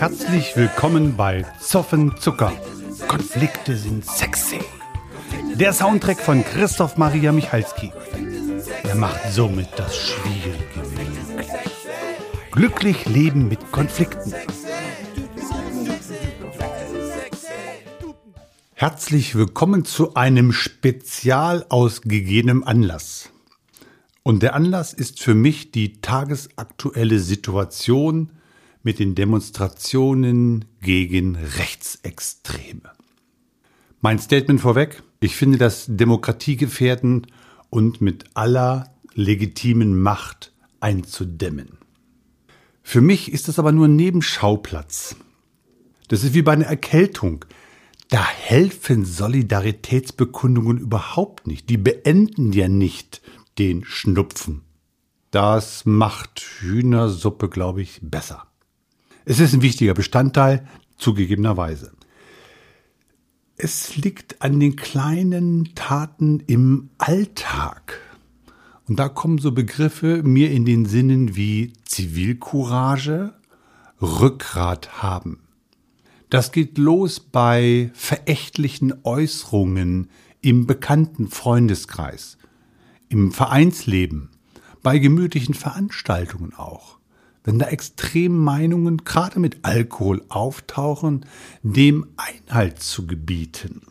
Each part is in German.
Herzlich willkommen bei Zoffen Zucker. Konflikte sind sexy. Der Soundtrack von Christoph Maria Michalski. Er macht somit das Schwierige möglich. Glücklich leben mit Konflikten. Herzlich willkommen zu einem Spezial aus gegebenem Anlass. Und der Anlass ist für mich die tagesaktuelle Situation mit den Demonstrationen gegen Rechtsextreme. Mein Statement vorweg, ich finde das demokratiegefährdend und mit aller legitimen Macht einzudämmen. Für mich ist das aber nur ein Nebenschauplatz. Das ist wie bei einer Erkältung. Da helfen Solidaritätsbekundungen überhaupt nicht. Die beenden ja nicht den Schnupfen. Das macht Hühnersuppe, glaube ich, besser. Es ist ein wichtiger Bestandteil, zugegebenerweise. Es liegt an den kleinen Taten im Alltag. Und da kommen so Begriffe mir in den Sinnen wie Zivilcourage, Rückgrat haben. Das geht los bei verächtlichen Äußerungen im bekannten Freundeskreis, im Vereinsleben, bei gemütlichen Veranstaltungen auch. Wenn da Extremmeinungen gerade mit Alkohol auftauchen, dem Einhalt zu gebieten.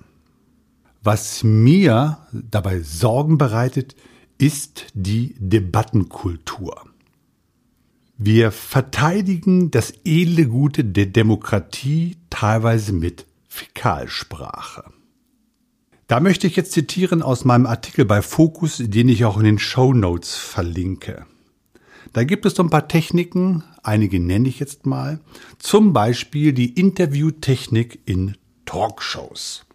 Was mir dabei Sorgen bereitet, ist die Debattenkultur. Wir verteidigen das edle Gute der Demokratie teilweise mit Fäkalsprache. Da möchte ich jetzt zitieren aus meinem Artikel bei Focus, den ich auch in den Show Notes verlinke. Da gibt es so ein paar Techniken, einige nenne ich jetzt mal, zum Beispiel die Interviewtechnik in Talkshows,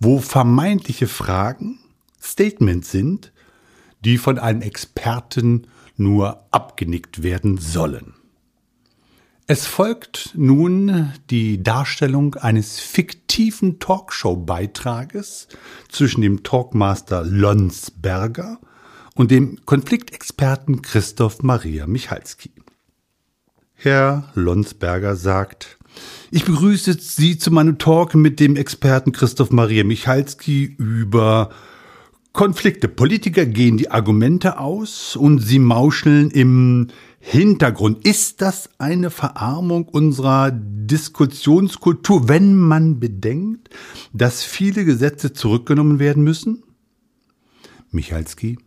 wo vermeintliche Fragen Statements sind, die von einem Experten nur abgenickt werden sollen. Es folgt nun die Darstellung eines fiktiven Talkshow-Beitrages zwischen dem Talkmaster Lonsberger und dem Konfliktexperten Christoph Maria Michalski. Herr Lonsberger sagt, ich begrüße Sie zu meinem Talk mit dem Experten Christoph Maria Michalski über Konflikte. Politiker gehen die Argumente aus und sie mauscheln im Hintergrund. Ist das eine Verarmung unserer Diskussionskultur, wenn man bedenkt, dass viele Gesetze zurückgenommen werden müssen? Michalski.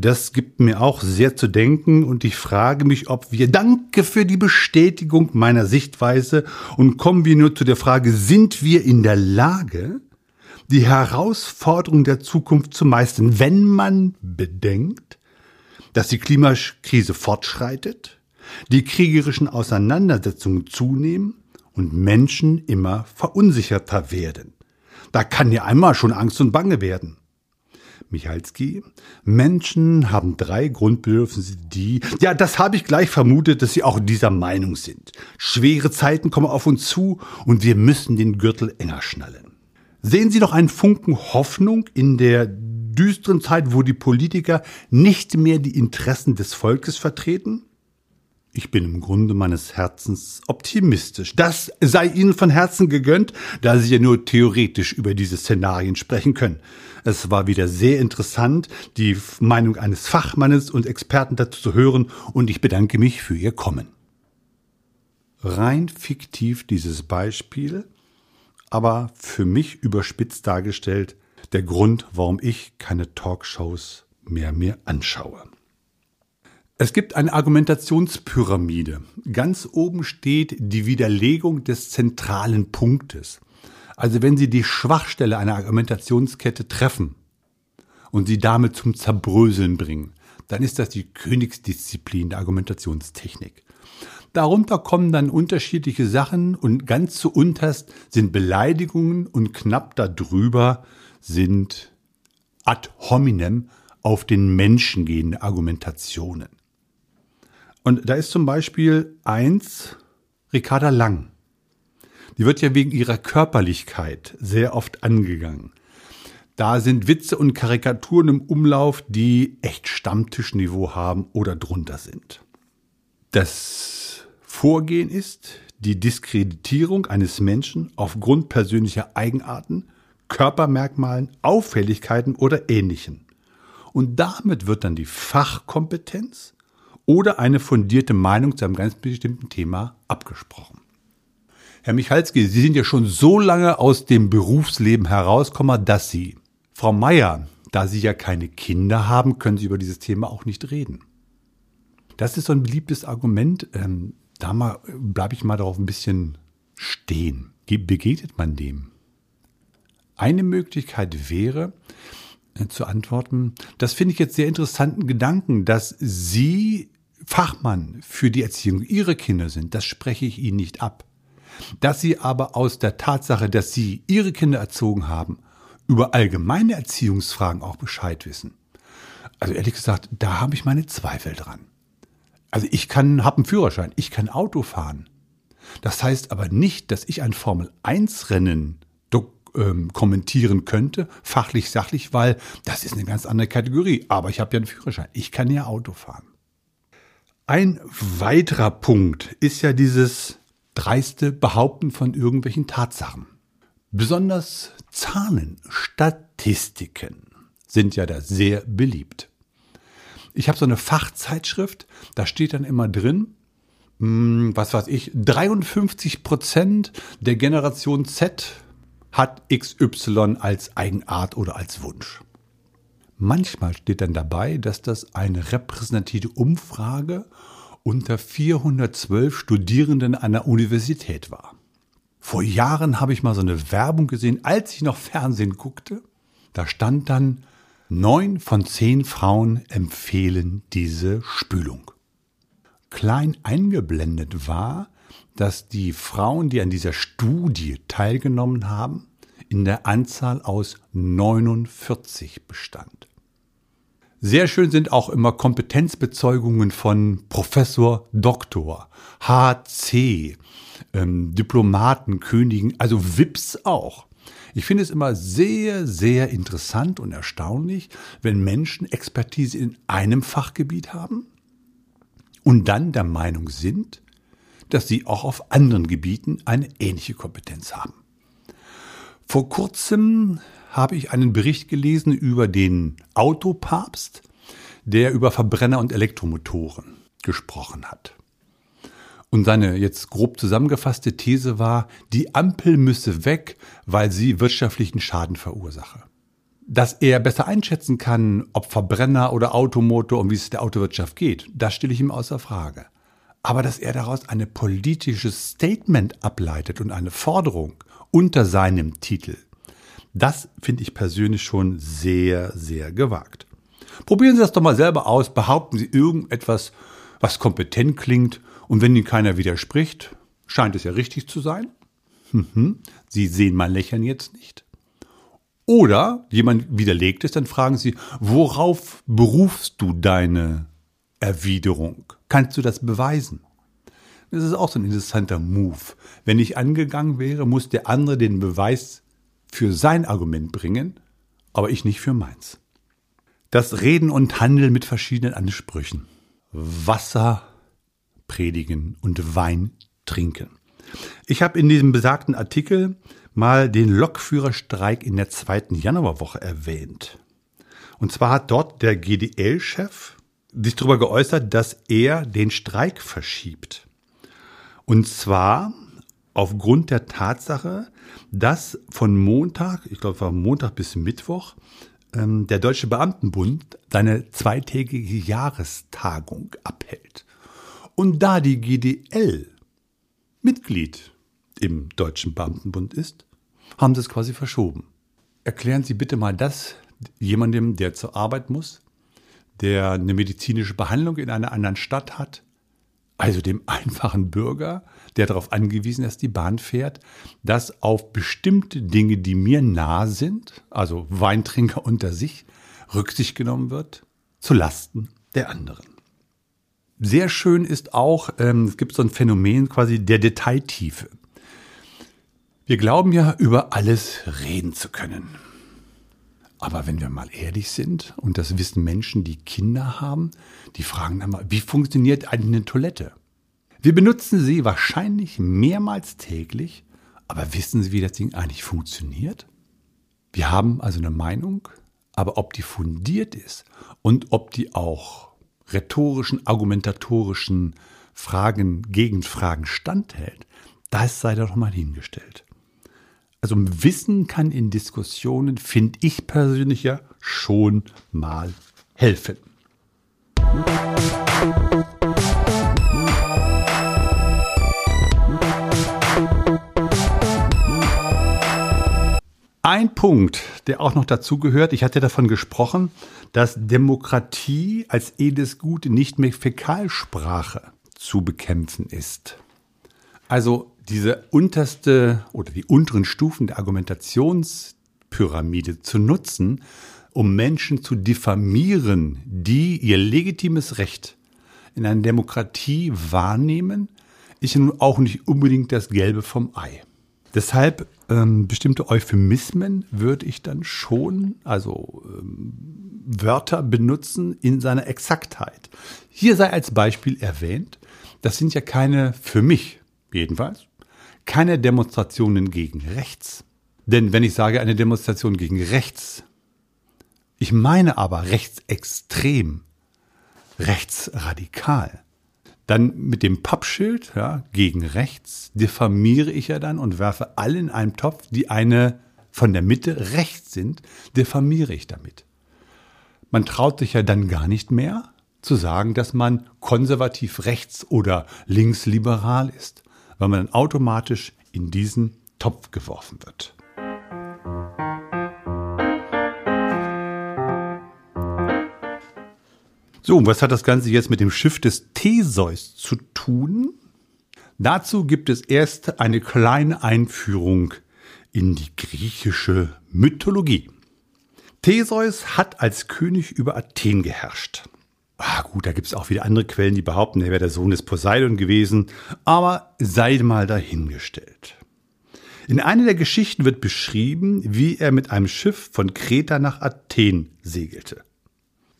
Das gibt mir auch sehr zu denken und ich frage mich, ob wir, danke für die Bestätigung meiner Sichtweise und kommen wir nur zu der Frage, sind wir in der Lage, die Herausforderung der Zukunft zu meistern, wenn man bedenkt, dass die Klimakrise fortschreitet, die kriegerischen Auseinandersetzungen zunehmen und Menschen immer verunsicherter werden. Da kann ja einmal schon Angst und Bange werden. Michalski, Menschen haben drei Grundbedürfnisse, die, ja, das habe ich gleich vermutet, dass sie auch dieser Meinung sind. Schwere Zeiten kommen auf uns zu und wir müssen den Gürtel enger schnallen. Sehen Sie doch einen Funken Hoffnung in der düsteren Zeit, wo die Politiker nicht mehr die Interessen des Volkes vertreten? Ich bin im Grunde meines Herzens optimistisch. Das sei Ihnen von Herzen gegönnt, da Sie ja nur theoretisch über diese Szenarien sprechen können. Es war wieder sehr interessant, die Meinung eines Fachmannes und Experten dazu zu hören, und ich bedanke mich für Ihr Kommen. Rein fiktiv dieses Beispiel, aber für mich überspitzt dargestellt der Grund, warum ich keine Talkshows mehr mir anschaue. Es gibt eine Argumentationspyramide. Ganz oben steht die Widerlegung des zentralen Punktes. Also wenn Sie die Schwachstelle einer Argumentationskette treffen und sie damit zum Zerbröseln bringen, dann ist das die Königsdisziplin der Argumentationstechnik. Darunter kommen dann unterschiedliche Sachen und ganz zu unterst sind Beleidigungen und knapp darüber sind ad hominem auf den Menschen gehende Argumentationen. Und da ist zum Beispiel eins Ricarda Lang. Die wird ja wegen ihrer Körperlichkeit sehr oft angegangen. Da sind Witze und Karikaturen im Umlauf, die echt Stammtischniveau haben oder drunter sind. Das Vorgehen ist die Diskreditierung eines Menschen aufgrund persönlicher Eigenarten, Körpermerkmalen, Auffälligkeiten oder Ähnlichem. Und damit wird dann die Fachkompetenz oder eine fundierte Meinung zu einem ganz bestimmten Thema abgesprochen. Herr Michalski, Sie sind ja schon so lange aus dem Berufsleben herausgekommen, dass Sie, Frau Meier, da Sie ja keine Kinder haben, können Sie über dieses Thema auch nicht reden. Das ist so ein beliebtes Argument. Ähm, da bleibe ich mal darauf ein bisschen stehen. Wie begegnet man dem? Eine Möglichkeit wäre, zu antworten, das finde ich jetzt sehr interessanten Gedanken, dass Sie Fachmann für die Erziehung Ihrer Kinder sind. Das spreche ich Ihnen nicht ab. Dass Sie aber aus der Tatsache, dass Sie Ihre Kinder erzogen haben, über allgemeine Erziehungsfragen auch Bescheid wissen. Also ehrlich gesagt, da habe ich meine Zweifel dran. Also ich kann, habe einen Führerschein, ich kann Auto fahren. Das heißt aber nicht, dass ich ein Formel-1-Rennen ähm, kommentieren könnte, fachlich, sachlich, weil das ist eine ganz andere Kategorie. Aber ich habe ja einen Führerschein, ich kann ja Auto fahren. Ein weiterer Punkt ist ja dieses dreiste Behaupten von irgendwelchen Tatsachen. Besonders Zahlen, Statistiken sind ja da sehr beliebt. Ich habe so eine Fachzeitschrift, da steht dann immer drin, hm, was weiß ich, 53 Prozent der Generation Z hat XY als Eigenart oder als Wunsch. Manchmal steht dann dabei, dass das eine repräsentative Umfrage unter 412 Studierenden einer Universität war. Vor Jahren habe ich mal so eine Werbung gesehen, als ich noch Fernsehen guckte. Da stand dann, neun von zehn Frauen empfehlen diese Spülung. Klein eingeblendet war, dass die Frauen, die an dieser Studie teilgenommen haben, in der Anzahl aus 49 bestand. Sehr schön sind auch immer Kompetenzbezeugungen von Professor, Doktor, HC, ähm, Diplomaten, Königen, also WIPs auch. Ich finde es immer sehr, sehr interessant und erstaunlich, wenn Menschen Expertise in einem Fachgebiet haben und dann der Meinung sind, dass sie auch auf anderen Gebieten eine ähnliche Kompetenz haben. Vor kurzem habe ich einen Bericht gelesen über den Autopapst, der über Verbrenner und Elektromotoren gesprochen hat. Und seine jetzt grob zusammengefasste These war, die Ampel müsse weg, weil sie wirtschaftlichen Schaden verursache. Dass er besser einschätzen kann, ob Verbrenner oder Automotor und wie es der Autowirtschaft geht, das stelle ich ihm außer Frage. Aber dass er daraus eine politisches Statement ableitet und eine Forderung unter seinem Titel, das finde ich persönlich schon sehr, sehr gewagt. Probieren Sie das doch mal selber aus, behaupten Sie irgendetwas, was kompetent klingt und wenn Ihnen keiner widerspricht, scheint es ja richtig zu sein. Mhm. Sie sehen mein Lächeln jetzt nicht. Oder jemand widerlegt es, dann fragen Sie, worauf berufst du deine Erwiderung? Kannst du das beweisen? Das ist auch so ein interessanter Move. Wenn ich angegangen wäre, muss der andere den Beweis für sein Argument bringen, aber ich nicht für meins. Das Reden und Handeln mit verschiedenen Ansprüchen. Wasser predigen und Wein trinken. Ich habe in diesem besagten Artikel mal den Lokführerstreik in der zweiten Januarwoche erwähnt. Und zwar hat dort der GDL-Chef sich darüber geäußert, dass er den Streik verschiebt. Und zwar aufgrund der Tatsache, dass von Montag, ich glaube, war Montag bis Mittwoch, ähm, der Deutsche Beamtenbund seine zweitägige Jahrestagung abhält. Und da die GDL Mitglied im Deutschen Beamtenbund ist, haben sie es quasi verschoben. Erklären Sie bitte mal das jemandem, der zur Arbeit muss, der eine medizinische Behandlung in einer anderen Stadt hat, also dem einfachen Bürger, der darauf angewiesen ist, die Bahn fährt, dass auf bestimmte Dinge, die mir nah sind, also Weintrinker unter sich, Rücksicht genommen wird, zu Lasten der anderen. Sehr schön ist auch, ähm, es gibt so ein Phänomen quasi der Detailtiefe. Wir glauben ja, über alles reden zu können. Aber wenn wir mal ehrlich sind, und das wissen Menschen, die Kinder haben, die fragen dann mal, wie funktioniert eigentlich eine Toilette? Wir benutzen sie wahrscheinlich mehrmals täglich, aber wissen Sie, wie das Ding eigentlich funktioniert? Wir haben also eine Meinung, aber ob die fundiert ist und ob die auch rhetorischen, argumentatorischen Fragen, Gegenfragen standhält, das sei doch mal hingestellt. Also Wissen kann in Diskussionen, finde ich persönlich ja, schon mal helfen. Ein Punkt, der auch noch dazu gehört, ich hatte davon gesprochen, dass Demokratie als edes Gut nicht mehr Fäkalsprache zu bekämpfen ist. Also diese unterste oder die unteren Stufen der Argumentationspyramide zu nutzen, um Menschen zu diffamieren, die ihr legitimes Recht in einer Demokratie wahrnehmen, ist nun auch nicht unbedingt das Gelbe vom Ei. Deshalb ähm, bestimmte Euphemismen würde ich dann schon, also ähm, Wörter benutzen in seiner Exaktheit. Hier sei als Beispiel erwähnt, das sind ja keine, für mich jedenfalls, keine Demonstrationen gegen rechts. Denn wenn ich sage eine Demonstration gegen rechts, ich meine aber rechtsextrem, rechtsradikal, dann mit dem Pappschild ja, gegen rechts diffamiere ich ja dann und werfe alle in einen Topf, die eine von der Mitte rechts sind, diffamiere ich damit. Man traut sich ja dann gar nicht mehr zu sagen, dass man konservativ rechts oder linksliberal ist, weil man dann automatisch in diesen Topf geworfen wird. So, und was hat das Ganze jetzt mit dem Schiff des Theseus zu tun? Dazu gibt es erst eine kleine Einführung in die griechische Mythologie. Theseus hat als König über Athen geherrscht. Ah, gut, da gibt es auch wieder andere Quellen, die behaupten, er wäre der Sohn des Poseidon gewesen, aber sei mal dahingestellt. In einer der Geschichten wird beschrieben, wie er mit einem Schiff von Kreta nach Athen segelte.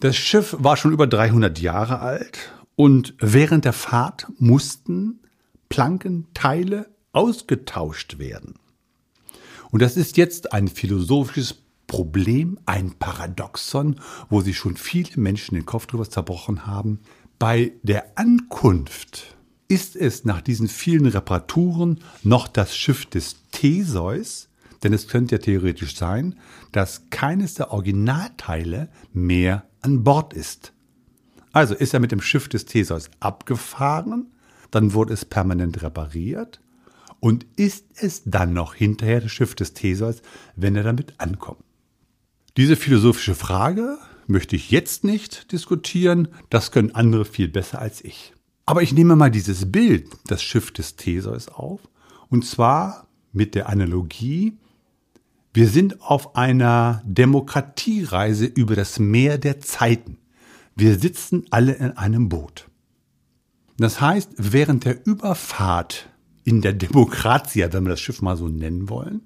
Das Schiff war schon über 300 Jahre alt und während der Fahrt mussten Plankenteile ausgetauscht werden. Und das ist jetzt ein philosophisches Problem, ein Paradoxon, wo sich schon viele Menschen den Kopf drüber zerbrochen haben. Bei der Ankunft ist es nach diesen vielen Reparaturen noch das Schiff des Theseus, denn es könnte ja theoretisch sein, dass keines der Originalteile mehr an Bord ist. Also ist er mit dem Schiff des Theseus abgefahren, dann wurde es permanent repariert und ist es dann noch hinterher das Schiff des Theseus, wenn er damit ankommt. Diese philosophische Frage möchte ich jetzt nicht diskutieren, das können andere viel besser als ich. Aber ich nehme mal dieses Bild, das Schiff des Theseus auf, und zwar mit der Analogie, wir sind auf einer Demokratiereise über das Meer der Zeiten. Wir sitzen alle in einem Boot. Das heißt, während der Überfahrt in der Demokratia, wenn wir das Schiff mal so nennen wollen,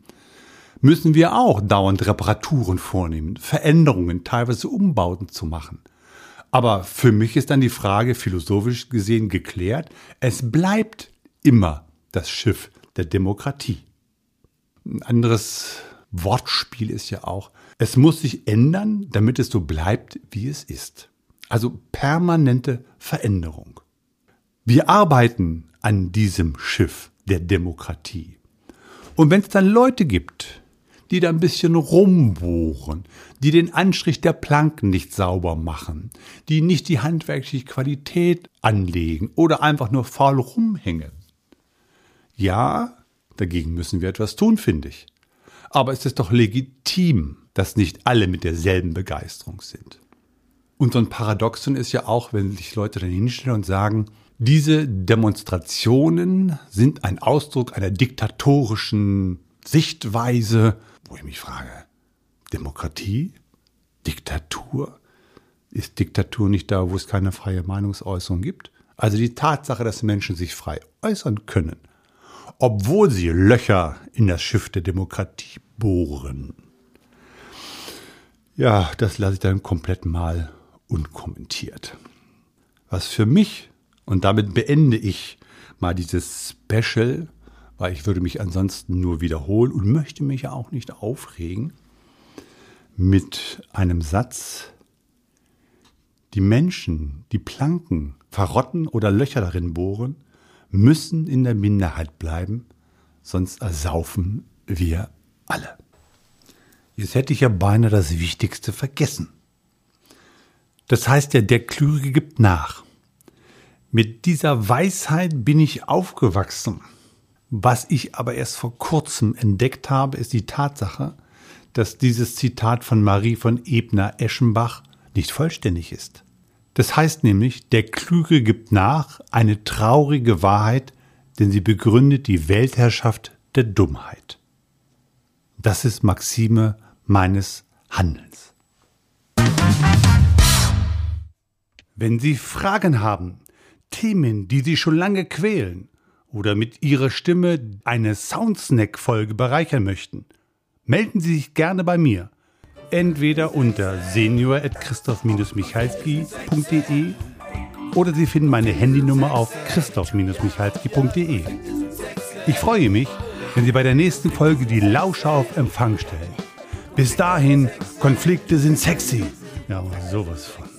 müssen wir auch dauernd Reparaturen vornehmen, Veränderungen, teilweise Umbauten zu machen. Aber für mich ist dann die Frage philosophisch gesehen geklärt, es bleibt immer das Schiff der Demokratie. Ein anderes Wortspiel ist ja auch, es muss sich ändern, damit es so bleibt, wie es ist. Also permanente Veränderung. Wir arbeiten an diesem Schiff der Demokratie. Und wenn es dann Leute gibt, die da ein bisschen rumbohren, die den Anstrich der Planken nicht sauber machen, die nicht die handwerkliche Qualität anlegen oder einfach nur faul rumhängen. Ja, dagegen müssen wir etwas tun, finde ich. Aber es ist doch legitim, dass nicht alle mit derselben Begeisterung sind. Und so ein Paradoxon ist ja auch, wenn sich Leute dann hinstellen und sagen, diese Demonstrationen sind ein Ausdruck einer diktatorischen Sichtweise wo ich mich frage, Demokratie? Diktatur? Ist Diktatur nicht da, wo es keine freie Meinungsäußerung gibt? Also die Tatsache, dass Menschen sich frei äußern können, obwohl sie Löcher in das Schiff der Demokratie bohren. Ja, das lasse ich dann komplett mal unkommentiert. Was für mich, und damit beende ich mal dieses Special, weil ich würde mich ansonsten nur wiederholen und möchte mich ja auch nicht aufregen, mit einem Satz, die Menschen, die Planken verrotten oder Löcher darin bohren, müssen in der Minderheit bleiben, sonst ersaufen wir alle. Jetzt hätte ich ja beinahe das Wichtigste vergessen. Das heißt ja, der Klüge gibt nach. Mit dieser Weisheit bin ich aufgewachsen. Was ich aber erst vor kurzem entdeckt habe, ist die Tatsache, dass dieses Zitat von Marie von Ebner-Eschenbach nicht vollständig ist. Das heißt nämlich, der Klüge gibt nach, eine traurige Wahrheit, denn sie begründet die Weltherrschaft der Dummheit. Das ist Maxime meines Handelns. Wenn Sie Fragen haben, Themen, die Sie schon lange quälen oder mit Ihrer Stimme eine Soundsnack-Folge bereichern möchten, melden Sie sich gerne bei mir. Entweder unter senior.christoph-michalski.de oder Sie finden meine Handynummer auf christoph-michalski.de. Ich freue mich, wenn Sie bei der nächsten Folge die Lauscher auf Empfang stellen. Bis dahin, Konflikte sind sexy. Ja, sowas von.